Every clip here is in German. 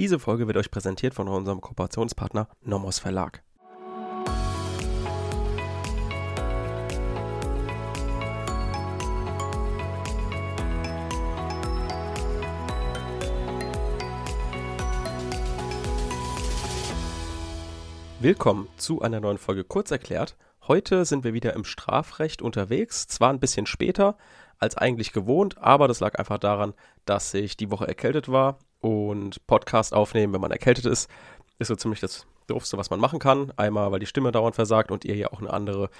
Diese Folge wird euch präsentiert von unserem Kooperationspartner Nomos Verlag. Willkommen zu einer neuen Folge Kurz erklärt. Heute sind wir wieder im Strafrecht unterwegs, zwar ein bisschen später als eigentlich gewohnt, aber das lag einfach daran, dass ich die Woche erkältet war und Podcast aufnehmen, wenn man erkältet ist, ist so ziemlich das Doofste, was man machen kann. Einmal, weil die Stimme dauernd versagt und ihr ja auch eine andere,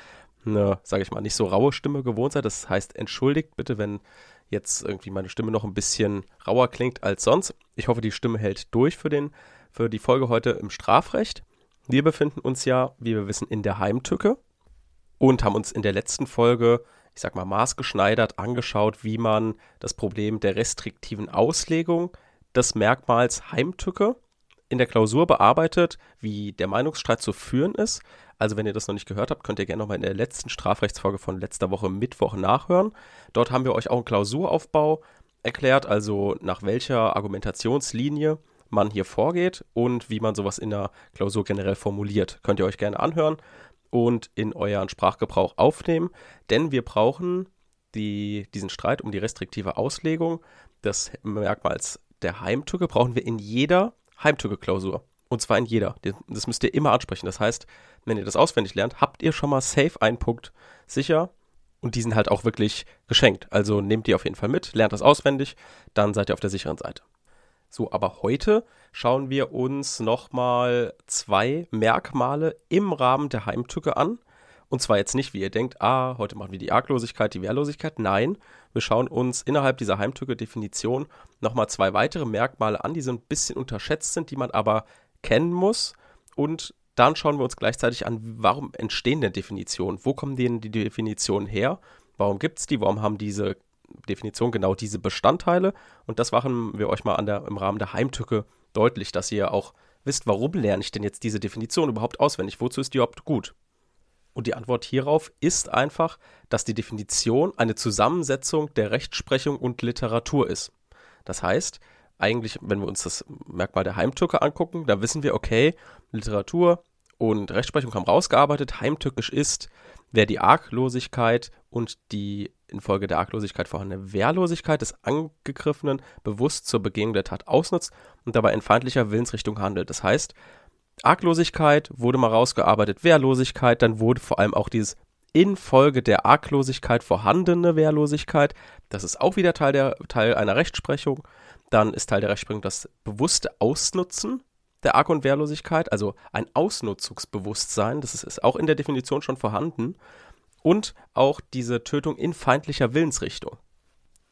eine, sage ich mal, nicht so raue Stimme gewohnt seid. Das heißt, entschuldigt bitte, wenn jetzt irgendwie meine Stimme noch ein bisschen rauer klingt als sonst. Ich hoffe, die Stimme hält durch für, den, für die Folge heute im Strafrecht. Wir befinden uns ja, wie wir wissen, in der Heimtücke und haben uns in der letzten Folge, ich sag mal, maßgeschneidert angeschaut, wie man das Problem der restriktiven Auslegung des Merkmals Heimtücke in der Klausur bearbeitet, wie der Meinungsstreit zu führen ist. Also, wenn ihr das noch nicht gehört habt, könnt ihr gerne nochmal in der letzten Strafrechtsfolge von letzter Woche Mittwoch nachhören. Dort haben wir euch auch einen Klausuraufbau erklärt, also nach welcher Argumentationslinie man hier vorgeht und wie man sowas in der Klausur generell formuliert. Könnt ihr euch gerne anhören und in euren Sprachgebrauch aufnehmen, denn wir brauchen die, diesen Streit um die restriktive Auslegung des Merkmals der Heimtücke brauchen wir in jeder Heimtücke-Klausur. Und zwar in jeder. Das müsst ihr immer ansprechen. Das heißt, wenn ihr das auswendig lernt, habt ihr schon mal safe einen Punkt sicher und die sind halt auch wirklich geschenkt. Also nehmt die auf jeden Fall mit, lernt das auswendig, dann seid ihr auf der sicheren Seite. So, aber heute schauen wir uns nochmal zwei Merkmale im Rahmen der Heimtücke an. Und zwar jetzt nicht, wie ihr denkt, ah, heute machen wir die Arglosigkeit, die Wehrlosigkeit. Nein, wir schauen uns innerhalb dieser Heimtücke-Definition nochmal zwei weitere Merkmale an, die so ein bisschen unterschätzt sind, die man aber kennen muss. Und dann schauen wir uns gleichzeitig an, warum entstehen denn Definitionen? Wo kommen denn die Definitionen her? Warum gibt es die? Warum haben diese Definition genau diese Bestandteile. Und das machen wir euch mal der, im Rahmen der Heimtücke deutlich, dass ihr auch wisst, warum lerne ich denn jetzt diese Definition überhaupt auswendig? Wozu ist die überhaupt gut? Und die Antwort hierauf ist einfach, dass die Definition eine Zusammensetzung der Rechtsprechung und Literatur ist. Das heißt, eigentlich, wenn wir uns das Merkmal der Heimtücke angucken, da wissen wir, okay, Literatur und Rechtsprechung haben rausgearbeitet, heimtückisch ist, wer die Arglosigkeit und die infolge der Arglosigkeit vorhandene Wehrlosigkeit des Angegriffenen bewusst zur Begehung der Tat ausnutzt und dabei in feindlicher Willensrichtung handelt. Das heißt, Arglosigkeit wurde mal rausgearbeitet, Wehrlosigkeit, dann wurde vor allem auch dieses infolge der Arglosigkeit vorhandene Wehrlosigkeit, das ist auch wieder Teil, der, Teil einer Rechtsprechung. Dann ist Teil der Rechtsprechung das bewusste Ausnutzen der Arg- und Wehrlosigkeit, also ein Ausnutzungsbewusstsein, das ist, ist auch in der Definition schon vorhanden und auch diese Tötung in feindlicher Willensrichtung.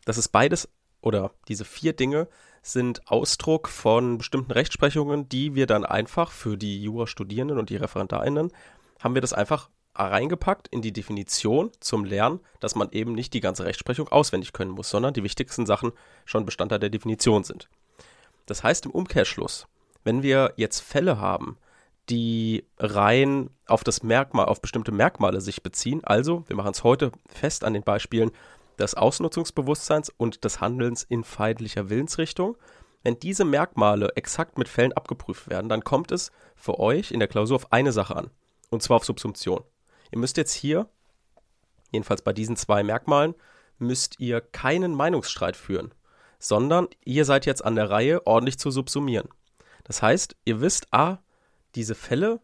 Das ist beides oder diese vier Dinge sind Ausdruck von bestimmten Rechtsprechungen, die wir dann einfach für die Jurastudierenden und die ReferendarInnen haben wir das einfach reingepackt in die Definition zum Lernen, dass man eben nicht die ganze Rechtsprechung auswendig können muss, sondern die wichtigsten Sachen schon Bestandteil der Definition sind. Das heißt im Umkehrschluss, wenn wir jetzt Fälle haben, die rein auf das Merkmal, auf bestimmte Merkmale sich beziehen. Also, wir machen es heute fest an den Beispielen des Ausnutzungsbewusstseins und des Handelns in feindlicher Willensrichtung. Wenn diese Merkmale exakt mit Fällen abgeprüft werden, dann kommt es für euch in der Klausur auf eine Sache an. Und zwar auf Subsumption. Ihr müsst jetzt hier, jedenfalls bei diesen zwei Merkmalen, müsst ihr keinen Meinungsstreit führen, sondern ihr seid jetzt an der Reihe, ordentlich zu subsumieren. Das heißt, ihr wisst, ah, diese Fälle,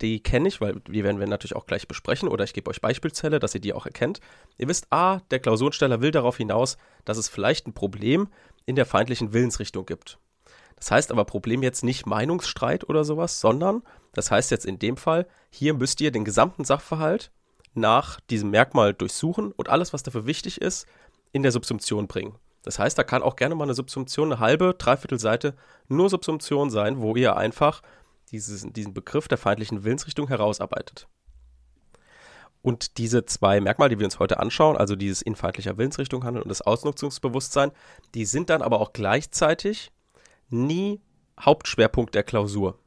die kenne ich, weil die werden wir natürlich auch gleich besprechen oder ich gebe euch Beispielzelle, dass ihr die auch erkennt. Ihr wisst, ah, der Klausurensteller will darauf hinaus, dass es vielleicht ein Problem in der feindlichen Willensrichtung gibt. Das heißt aber Problem jetzt nicht Meinungsstreit oder sowas, sondern das heißt jetzt in dem Fall, hier müsst ihr den gesamten Sachverhalt nach diesem Merkmal durchsuchen und alles, was dafür wichtig ist, in der Subsumption bringen. Das heißt, da kann auch gerne mal eine Subsumption, eine halbe, dreiviertel Seite nur Subsumption sein, wo ihr einfach dieses, diesen Begriff der feindlichen Willensrichtung herausarbeitet. Und diese zwei Merkmale, die wir uns heute anschauen, also dieses in feindlicher Willensrichtung handeln und das Ausnutzungsbewusstsein, die sind dann aber auch gleichzeitig nie Hauptschwerpunkt der Klausur.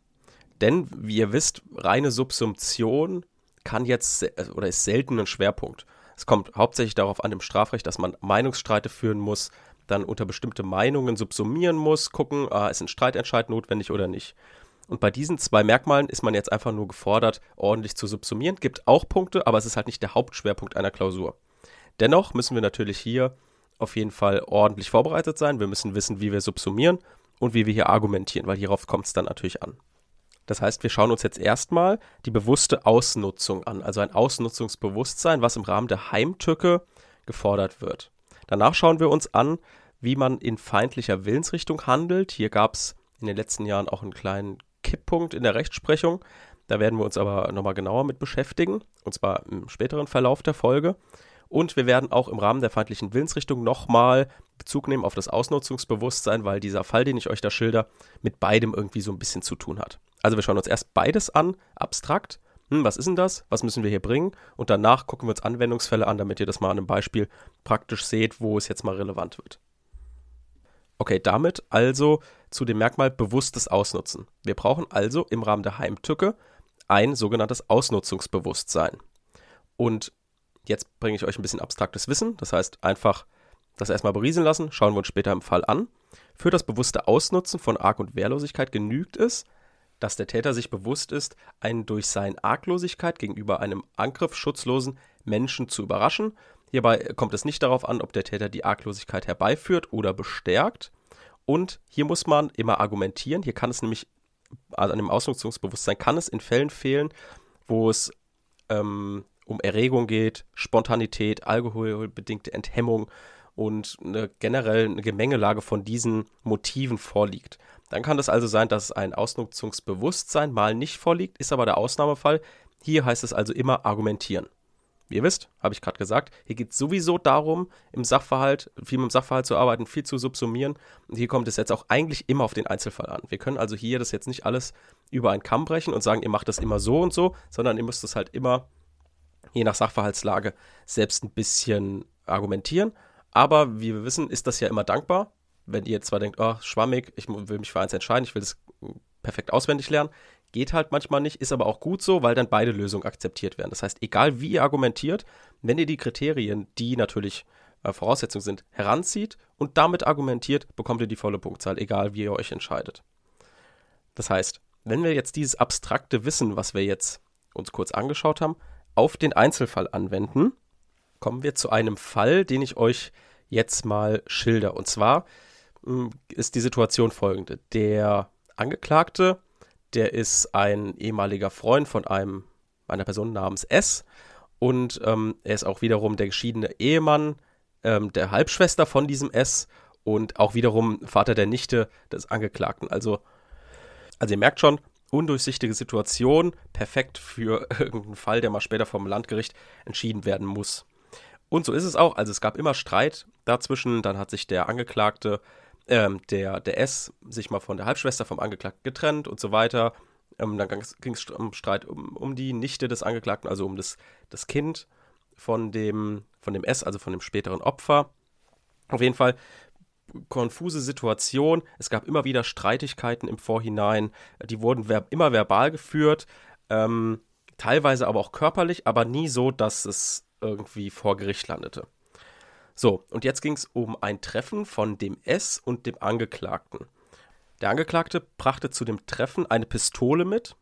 Denn, wie ihr wisst, reine Subsumption kann jetzt oder ist selten ein Schwerpunkt. Es kommt hauptsächlich darauf an im Strafrecht, dass man Meinungsstreite führen muss, dann unter bestimmte Meinungen subsumieren muss, gucken, ah, ist ein Streitentscheid notwendig oder nicht. Und bei diesen zwei Merkmalen ist man jetzt einfach nur gefordert, ordentlich zu subsumieren. Gibt auch Punkte, aber es ist halt nicht der Hauptschwerpunkt einer Klausur. Dennoch müssen wir natürlich hier auf jeden Fall ordentlich vorbereitet sein. Wir müssen wissen, wie wir subsumieren und wie wir hier argumentieren, weil hierauf kommt es dann natürlich an. Das heißt, wir schauen uns jetzt erstmal die bewusste Ausnutzung an, also ein Ausnutzungsbewusstsein, was im Rahmen der Heimtücke gefordert wird. Danach schauen wir uns an, wie man in feindlicher Willensrichtung handelt. Hier gab es in den letzten Jahren auch einen kleinen Kipppunkt in der Rechtsprechung. Da werden wir uns aber nochmal genauer mit beschäftigen, und zwar im späteren Verlauf der Folge. Und wir werden auch im Rahmen der feindlichen Willensrichtung nochmal Bezug nehmen auf das Ausnutzungsbewusstsein, weil dieser Fall, den ich euch da schilder, mit beidem irgendwie so ein bisschen zu tun hat. Also wir schauen uns erst beides an, abstrakt. Hm, was ist denn das? Was müssen wir hier bringen? Und danach gucken wir uns Anwendungsfälle an, damit ihr das mal an einem Beispiel praktisch seht, wo es jetzt mal relevant wird. Okay, damit also zu dem Merkmal bewusstes Ausnutzen. Wir brauchen also im Rahmen der Heimtücke ein sogenanntes Ausnutzungsbewusstsein. Und jetzt bringe ich euch ein bisschen abstraktes Wissen, das heißt einfach das erstmal berieseln lassen, schauen wir uns später im Fall an. Für das bewusste Ausnutzen von Arg- und Wehrlosigkeit genügt es, dass der Täter sich bewusst ist, einen durch seine Arglosigkeit gegenüber einem Angriff schutzlosen Menschen zu überraschen. Hierbei kommt es nicht darauf an, ob der Täter die Arglosigkeit herbeiführt oder bestärkt. Und hier muss man immer argumentieren. Hier kann es nämlich, also an dem Ausnutzungsbewusstsein kann es in Fällen fehlen, wo es ähm, um Erregung geht, Spontanität, alkoholbedingte Enthemmung und eine generell eine Gemengelage von diesen Motiven vorliegt. Dann kann es also sein, dass ein Ausnutzungsbewusstsein mal nicht vorliegt, ist aber der Ausnahmefall. Hier heißt es also immer argumentieren. Ihr wisst, habe ich gerade gesagt, hier geht es sowieso darum, im Sachverhalt, viel mit dem Sachverhalt zu arbeiten, viel zu subsumieren. Und hier kommt es jetzt auch eigentlich immer auf den Einzelfall an. Wir können also hier das jetzt nicht alles über einen Kamm brechen und sagen, ihr macht das immer so und so, sondern ihr müsst es halt immer, je nach Sachverhaltslage, selbst ein bisschen argumentieren. Aber wie wir wissen, ist das ja immer dankbar wenn ihr zwar denkt, oh, schwammig, ich will mich für eins entscheiden, ich will das perfekt auswendig lernen, geht halt manchmal nicht, ist aber auch gut so, weil dann beide Lösungen akzeptiert werden. Das heißt, egal wie ihr argumentiert, wenn ihr die Kriterien, die natürlich äh, Voraussetzungen sind, heranzieht und damit argumentiert, bekommt ihr die volle Punktzahl, egal wie ihr euch entscheidet. Das heißt, wenn wir jetzt dieses abstrakte Wissen, was wir jetzt uns kurz angeschaut haben, auf den Einzelfall anwenden, kommen wir zu einem Fall, den ich euch jetzt mal schilder. Und zwar hm, ist die Situation folgende. Der Angeklagte, der ist ein ehemaliger Freund von einem, einer Person namens S. Und ähm, er ist auch wiederum der geschiedene Ehemann ähm, der Halbschwester von diesem S und auch wiederum Vater der Nichte des Angeklagten. Also, also ihr merkt schon, undurchsichtige Situation, perfekt für irgendeinen Fall, der mal später vom Landgericht entschieden werden muss. Und so ist es auch. Also es gab immer Streit dazwischen. Dann hat sich der Angeklagte ähm, der, der S sich mal von der Halbschwester vom Angeklagten getrennt und so weiter. Ähm, dann ging es um Streit um, um die Nichte des Angeklagten, also um das, das Kind von dem, von dem S, also von dem späteren Opfer. Auf jeden Fall konfuse Situation. Es gab immer wieder Streitigkeiten im Vorhinein. Die wurden ver immer verbal geführt, ähm, teilweise aber auch körperlich, aber nie so, dass es irgendwie vor Gericht landete. So, und jetzt ging es um ein Treffen von dem S und dem Angeklagten. Der Angeklagte brachte zu dem Treffen eine Pistole mit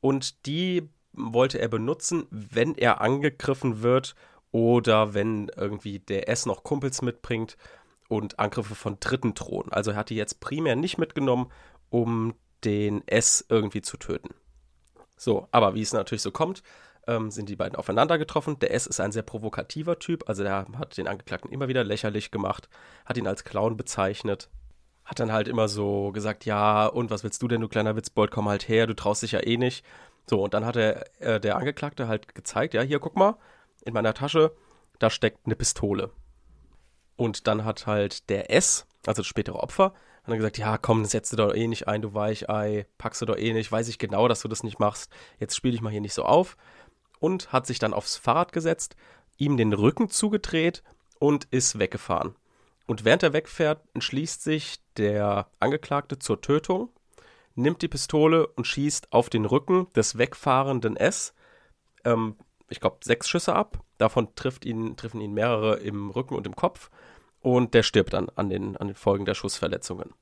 und die wollte er benutzen, wenn er angegriffen wird oder wenn irgendwie der S noch Kumpels mitbringt und Angriffe von Dritten drohen. Also er hat die jetzt primär nicht mitgenommen, um den S irgendwie zu töten. So, aber wie es natürlich so kommt, ähm, sind die beiden aufeinander getroffen. Der S ist ein sehr provokativer Typ, also der hat den Angeklagten immer wieder lächerlich gemacht, hat ihn als Clown bezeichnet, hat dann halt immer so gesagt, ja, und was willst du denn, du kleiner Witzbold, komm halt her, du traust dich ja eh nicht. So, und dann hat er, äh, der Angeklagte halt gezeigt, ja, hier, guck mal, in meiner Tasche, da steckt eine Pistole. Und dann hat halt der S, also das spätere Opfer, hat dann gesagt, ja, komm, setz du doch eh nicht ein, du Weichei, packst du doch eh nicht, weiß ich genau, dass du das nicht machst, jetzt spiel dich mal hier nicht so auf und hat sich dann aufs Fahrrad gesetzt, ihm den Rücken zugedreht und ist weggefahren. Und während er wegfährt, entschließt sich der Angeklagte zur Tötung, nimmt die Pistole und schießt auf den Rücken des wegfahrenden S. Ähm, ich glaube, sechs Schüsse ab. Davon trifft ihn, treffen ihn mehrere im Rücken und im Kopf. und der stirbt dann an den, an den Folgen der Schussverletzungen.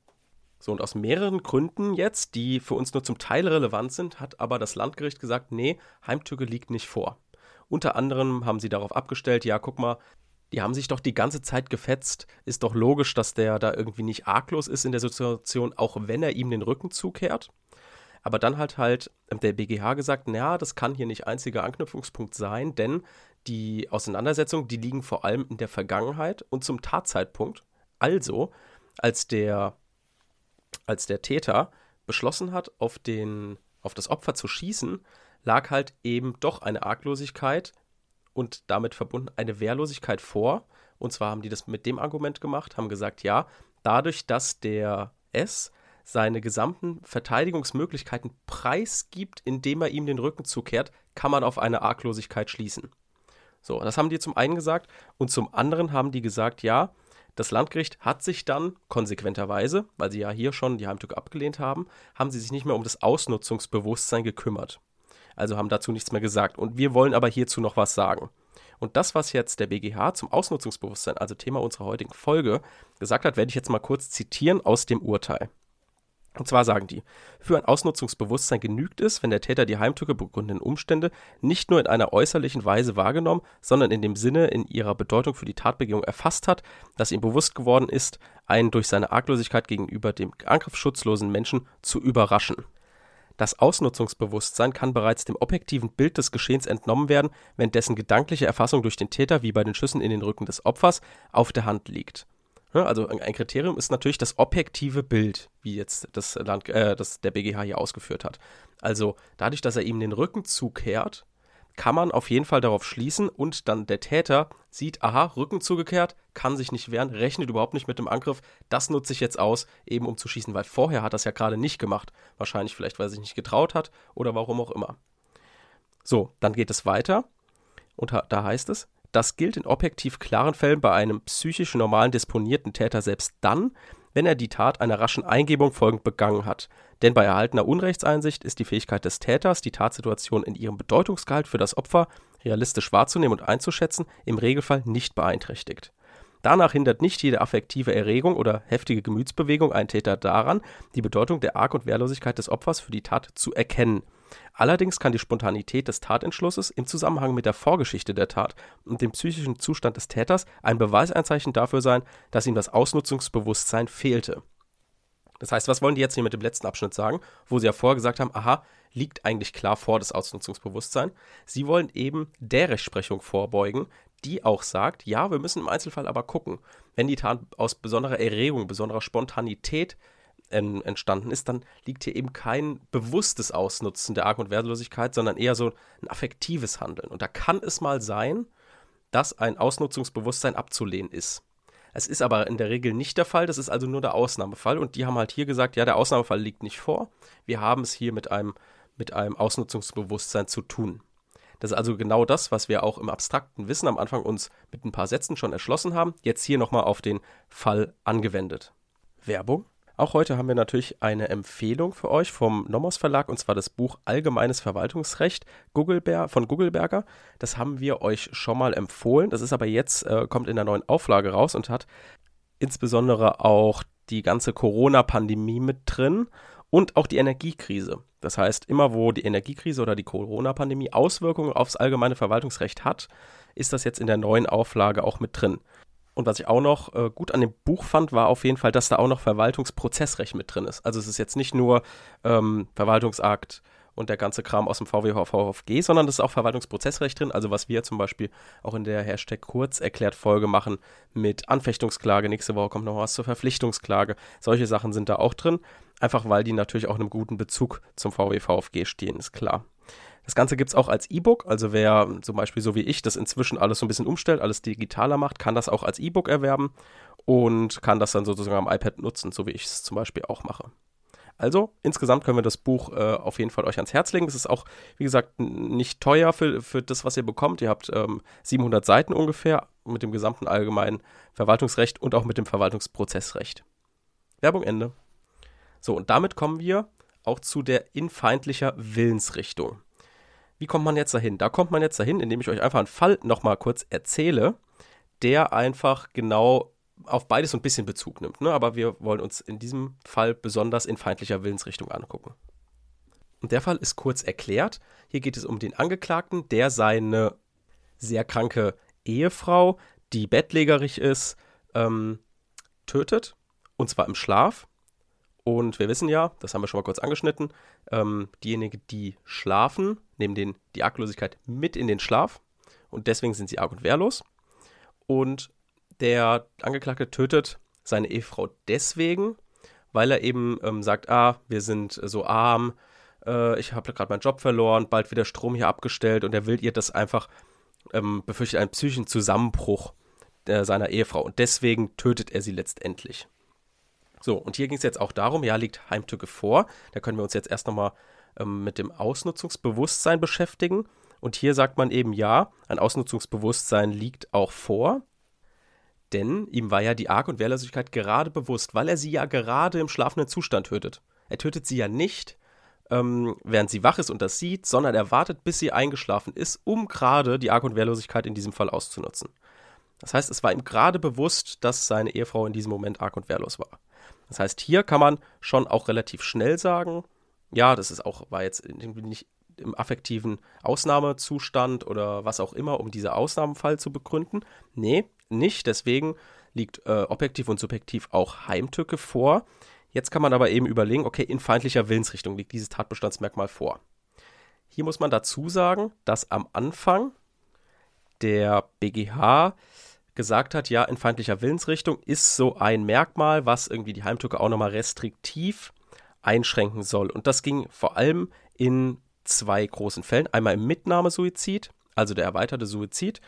So, und aus mehreren Gründen jetzt, die für uns nur zum Teil relevant sind, hat aber das Landgericht gesagt, nee, Heimtücke liegt nicht vor. Unter anderem haben sie darauf abgestellt, ja, guck mal, die haben sich doch die ganze Zeit gefetzt. Ist doch logisch, dass der da irgendwie nicht arglos ist in der Situation, auch wenn er ihm den Rücken zukehrt. Aber dann hat halt der BGH gesagt, naja, das kann hier nicht einziger Anknüpfungspunkt sein, denn die Auseinandersetzungen, die liegen vor allem in der Vergangenheit und zum Tatzeitpunkt. Also, als der, als der Täter beschlossen hat, auf, den, auf das Opfer zu schießen, lag halt eben doch eine Arglosigkeit und damit verbunden eine Wehrlosigkeit vor. Und zwar haben die das mit dem Argument gemacht, haben gesagt, ja, dadurch, dass der S seine gesamten Verteidigungsmöglichkeiten preisgibt, indem er ihm den Rücken zukehrt, kann man auf eine Arglosigkeit schließen. So, das haben die zum einen gesagt und zum anderen haben die gesagt, ja, das Landgericht hat sich dann konsequenterweise, weil sie ja hier schon die Heimtücke abgelehnt haben, haben sie sich nicht mehr um das Ausnutzungsbewusstsein gekümmert. Also haben dazu nichts mehr gesagt. Und wir wollen aber hierzu noch was sagen. Und das, was jetzt der BGH zum Ausnutzungsbewusstsein, also Thema unserer heutigen Folge, gesagt hat, werde ich jetzt mal kurz zitieren aus dem Urteil. Und zwar sagen die, für ein Ausnutzungsbewusstsein genügt es, wenn der Täter die Heimtücke begründenden Umstände nicht nur in einer äußerlichen Weise wahrgenommen, sondern in dem Sinne in ihrer Bedeutung für die Tatbegehung erfasst hat, dass ihm bewusst geworden ist, einen durch seine Arglosigkeit gegenüber dem angriffsschutzlosen Menschen zu überraschen. Das Ausnutzungsbewusstsein kann bereits dem objektiven Bild des Geschehens entnommen werden, wenn dessen gedankliche Erfassung durch den Täter, wie bei den Schüssen in den Rücken des Opfers, auf der Hand liegt also ein Kriterium ist natürlich das objektive Bild, wie jetzt das Land, äh, das der BGH hier ausgeführt hat. Also dadurch, dass er ihm den Rücken zukehrt, kann man auf jeden Fall darauf schließen und dann der Täter sieht, aha, Rücken zugekehrt, kann sich nicht wehren, rechnet überhaupt nicht mit dem Angriff. Das nutze ich jetzt aus, eben um zu schießen, weil vorher hat er es ja gerade nicht gemacht. Wahrscheinlich vielleicht, weil er sich nicht getraut hat oder warum auch immer. So, dann geht es weiter und da heißt es, das gilt in objektiv klaren Fällen bei einem psychisch normalen disponierten Täter selbst dann, wenn er die Tat einer raschen Eingebung folgend begangen hat. Denn bei erhaltener Unrechtseinsicht ist die Fähigkeit des Täters, die Tatsituation in ihrem Bedeutungsgehalt für das Opfer realistisch wahrzunehmen und einzuschätzen, im Regelfall nicht beeinträchtigt. Danach hindert nicht jede affektive Erregung oder heftige Gemütsbewegung einen Täter daran, die Bedeutung der Arg- und Wehrlosigkeit des Opfers für die Tat zu erkennen. Allerdings kann die Spontanität des Tatentschlusses im Zusammenhang mit der Vorgeschichte der Tat und dem psychischen Zustand des Täters ein Beweiseinzeichen dafür sein, dass ihm das Ausnutzungsbewusstsein fehlte. Das heißt, was wollen die jetzt hier mit dem letzten Abschnitt sagen, wo sie ja vorher gesagt haben, aha, liegt eigentlich klar vor das Ausnutzungsbewusstsein. Sie wollen eben der Rechtsprechung vorbeugen, die auch sagt, ja, wir müssen im Einzelfall aber gucken, wenn die Tat aus besonderer Erregung, besonderer Spontanität entstanden ist, dann liegt hier eben kein bewusstes Ausnutzen der Arg- und Wertlosigkeit, sondern eher so ein affektives Handeln. Und da kann es mal sein, dass ein Ausnutzungsbewusstsein abzulehnen ist. Es ist aber in der Regel nicht der Fall, das ist also nur der Ausnahmefall. Und die haben halt hier gesagt, ja, der Ausnahmefall liegt nicht vor. Wir haben es hier mit einem, mit einem Ausnutzungsbewusstsein zu tun. Das ist also genau das, was wir auch im abstrakten Wissen am Anfang uns mit ein paar Sätzen schon erschlossen haben, jetzt hier nochmal auf den Fall angewendet. Werbung auch heute haben wir natürlich eine Empfehlung für euch vom Nomos Verlag und zwar das Buch Allgemeines Verwaltungsrecht von Gugelberger. Das haben wir euch schon mal empfohlen. Das ist aber jetzt, äh, kommt in der neuen Auflage raus und hat insbesondere auch die ganze Corona-Pandemie mit drin und auch die Energiekrise. Das heißt, immer wo die Energiekrise oder die Corona-Pandemie Auswirkungen aufs allgemeine Verwaltungsrecht hat, ist das jetzt in der neuen Auflage auch mit drin. Und was ich auch noch äh, gut an dem Buch fand, war auf jeden Fall, dass da auch noch Verwaltungsprozessrecht mit drin ist. Also es ist jetzt nicht nur ähm, Verwaltungsakt und der ganze Kram aus dem VWV VfG, sondern es ist auch Verwaltungsprozessrecht drin. Also was wir zum Beispiel auch in der Hashtag kurz erklärt Folge machen mit Anfechtungsklage. Nächste Woche kommt noch was zur Verpflichtungsklage. Solche Sachen sind da auch drin. Einfach weil die natürlich auch in einem guten Bezug zum VWVFG stehen, ist klar. Das Ganze gibt es auch als E-Book. Also wer zum Beispiel so wie ich das inzwischen alles so ein bisschen umstellt, alles digitaler macht, kann das auch als E-Book erwerben und kann das dann sozusagen am iPad nutzen, so wie ich es zum Beispiel auch mache. Also insgesamt können wir das Buch äh, auf jeden Fall euch ans Herz legen. Es ist auch, wie gesagt, nicht teuer für, für das, was ihr bekommt. Ihr habt ähm, 700 Seiten ungefähr mit dem gesamten allgemeinen Verwaltungsrecht und auch mit dem Verwaltungsprozessrecht. Werbung Ende. So, und damit kommen wir auch zu der infeindlicher Willensrichtung. Wie kommt man jetzt dahin? Da kommt man jetzt dahin, indem ich euch einfach einen Fall nochmal kurz erzähle, der einfach genau auf beides so ein bisschen Bezug nimmt. Ne? Aber wir wollen uns in diesem Fall besonders in feindlicher Willensrichtung angucken. Und der Fall ist kurz erklärt. Hier geht es um den Angeklagten, der seine sehr kranke Ehefrau, die bettlägerig ist, ähm, tötet. Und zwar im Schlaf. Und wir wissen ja, das haben wir schon mal kurz angeschnitten, ähm, diejenigen, die schlafen, nehmen den, die Arglosigkeit mit in den Schlaf. Und deswegen sind sie arg und wehrlos. Und der Angeklagte tötet seine Ehefrau deswegen, weil er eben ähm, sagt, ah, wir sind so arm, äh, ich habe gerade meinen Job verloren, bald wieder Strom hier abgestellt und er will ihr das einfach, ähm, befürchtet einen psychischen Zusammenbruch äh, seiner Ehefrau und deswegen tötet er sie letztendlich. So, und hier ging es jetzt auch darum, ja, liegt Heimtücke vor. Da können wir uns jetzt erst nochmal ähm, mit dem Ausnutzungsbewusstsein beschäftigen. Und hier sagt man eben, ja, ein Ausnutzungsbewusstsein liegt auch vor. Denn ihm war ja die Arg- und Wehrlosigkeit gerade bewusst, weil er sie ja gerade im schlafenden Zustand tötet. Er tötet sie ja nicht, ähm, während sie wach ist und das sieht, sondern er wartet, bis sie eingeschlafen ist, um gerade die Arg- und Wehrlosigkeit in diesem Fall auszunutzen. Das heißt, es war ihm gerade bewusst, dass seine Ehefrau in diesem Moment arg und wehrlos war. Das heißt, hier kann man schon auch relativ schnell sagen, ja, das ist auch, war jetzt nicht im affektiven Ausnahmezustand oder was auch immer, um diesen Ausnahmenfall zu begründen. Nee, nicht. Deswegen liegt äh, objektiv und subjektiv auch Heimtücke vor. Jetzt kann man aber eben überlegen, okay, in feindlicher Willensrichtung liegt dieses Tatbestandsmerkmal vor. Hier muss man dazu sagen, dass am Anfang der BGH gesagt hat, ja, in feindlicher Willensrichtung ist so ein Merkmal, was irgendwie die Heimtücke auch nochmal restriktiv einschränken soll. Und das ging vor allem in zwei großen Fällen. Einmal im Mitnahmesuizid, also der erweiterte Suizid,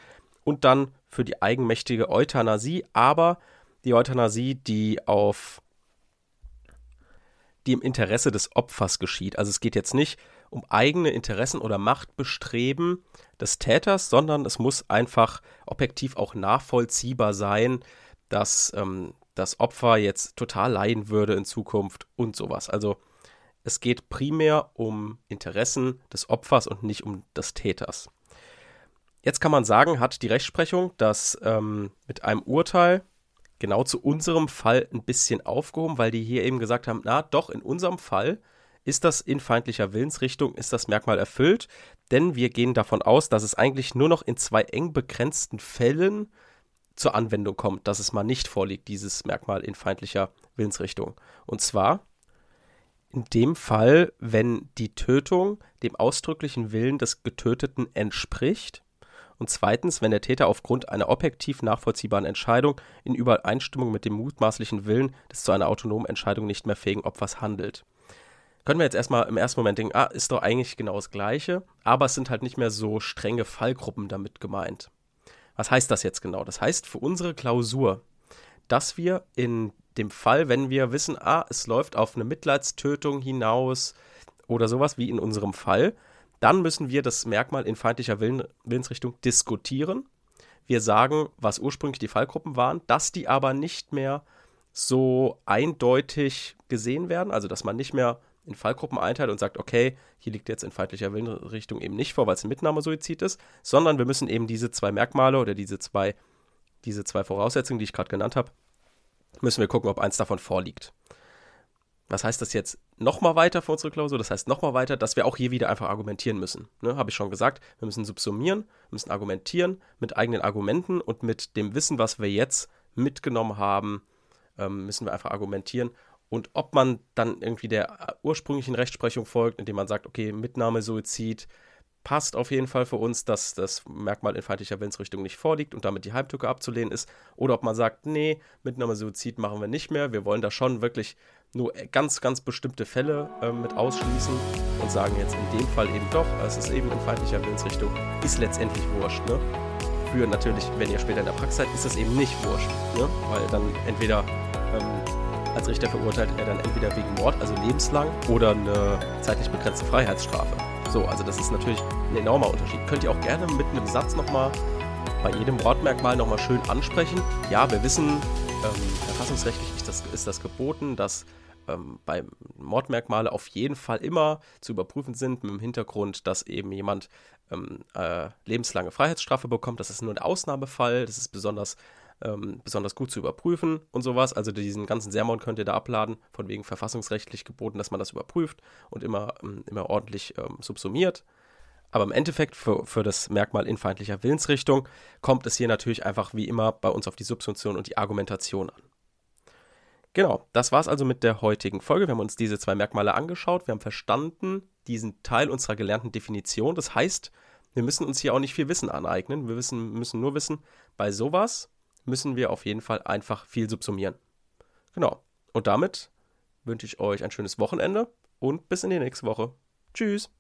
und dann für die eigenmächtige Euthanasie, aber die Euthanasie, die auf die im Interesse des Opfers geschieht. Also es geht jetzt nicht um eigene Interessen oder Machtbestreben des Täters, sondern es muss einfach objektiv auch nachvollziehbar sein, dass ähm, das Opfer jetzt total leiden würde in Zukunft und sowas. Also es geht primär um Interessen des Opfers und nicht um des Täters. Jetzt kann man sagen, hat die Rechtsprechung das ähm, mit einem Urteil genau zu unserem Fall ein bisschen aufgehoben, weil die hier eben gesagt haben, na doch, in unserem Fall ist das in feindlicher Willensrichtung, ist das Merkmal erfüllt, denn wir gehen davon aus, dass es eigentlich nur noch in zwei eng begrenzten Fällen zur Anwendung kommt, dass es mal nicht vorliegt, dieses Merkmal in feindlicher Willensrichtung. Und zwar in dem Fall, wenn die Tötung dem ausdrücklichen Willen des Getöteten entspricht und zweitens, wenn der Täter aufgrund einer objektiv nachvollziehbaren Entscheidung in Übereinstimmung mit dem mutmaßlichen Willen des zu einer autonomen Entscheidung nicht mehr fähigen Opfers handelt. Können wir jetzt erstmal im ersten Moment denken, ah, ist doch eigentlich genau das Gleiche, aber es sind halt nicht mehr so strenge Fallgruppen damit gemeint. Was heißt das jetzt genau? Das heißt für unsere Klausur, dass wir in dem Fall, wenn wir wissen, ah, es läuft auf eine Mitleidstötung hinaus oder sowas wie in unserem Fall, dann müssen wir das Merkmal in feindlicher Willen, Willensrichtung diskutieren. Wir sagen, was ursprünglich die Fallgruppen waren, dass die aber nicht mehr so eindeutig gesehen werden, also dass man nicht mehr in Fallgruppen einteilt und sagt, okay, hier liegt jetzt in feindlicher Willenrichtung eben nicht vor, weil es ein Mitnahmesuizid ist, sondern wir müssen eben diese zwei Merkmale oder diese zwei, diese zwei Voraussetzungen, die ich gerade genannt habe, müssen wir gucken, ob eins davon vorliegt. Was heißt das jetzt nochmal weiter für unsere Klausur? Das heißt nochmal weiter, dass wir auch hier wieder einfach argumentieren müssen. Ne, Habe ich schon gesagt, wir müssen subsumieren, müssen argumentieren mit eigenen Argumenten und mit dem Wissen, was wir jetzt mitgenommen haben, ähm, müssen wir einfach argumentieren. Und ob man dann irgendwie der ursprünglichen Rechtsprechung folgt, indem man sagt, okay, Mitnahme, Suizid, passt auf jeden Fall für uns, dass das Merkmal in feindlicher Willensrichtung nicht vorliegt und damit die Heimtücke abzulehnen ist. Oder ob man sagt, nee, Mitnahme Suizid machen wir nicht mehr. Wir wollen da schon wirklich nur ganz, ganz bestimmte Fälle äh, mit ausschließen und sagen jetzt in dem Fall eben doch, es ist eben in feindlicher Willensrichtung, ist letztendlich wurscht. Ne? Für natürlich, wenn ihr später in der Praxis seid, ist das eben nicht wurscht. Ne? Weil dann entweder ähm, als Richter verurteilt er dann entweder wegen Mord, also lebenslang, oder eine zeitlich begrenzte Freiheitsstrafe. So, also das ist natürlich ein enormer Unterschied. Könnt ihr auch gerne mit einem Satz nochmal bei jedem Wortmerkmal nochmal schön ansprechen. Ja, wir wissen, ähm, verfassungsrechtlich ist das, ist das geboten, dass ähm, bei Mordmerkmale auf jeden Fall immer zu überprüfen sind, mit dem Hintergrund, dass eben jemand ähm, äh, lebenslange Freiheitsstrafe bekommt. Das ist nur ein Ausnahmefall, das ist besonders ähm, besonders gut zu überprüfen und sowas. Also diesen ganzen Sermon könnt ihr da abladen, von wegen verfassungsrechtlich geboten, dass man das überprüft und immer, ähm, immer ordentlich ähm, subsumiert. Aber im Endeffekt für, für das Merkmal in feindlicher Willensrichtung kommt es hier natürlich einfach wie immer bei uns auf die Subsumption und die Argumentation an. Genau, das war es also mit der heutigen Folge. Wir haben uns diese zwei Merkmale angeschaut. Wir haben verstanden diesen Teil unserer gelernten Definition. Das heißt, wir müssen uns hier auch nicht viel Wissen aneignen. Wir wissen, müssen nur wissen, bei sowas müssen wir auf jeden Fall einfach viel subsumieren. Genau. Und damit wünsche ich euch ein schönes Wochenende und bis in die nächste Woche. Tschüss.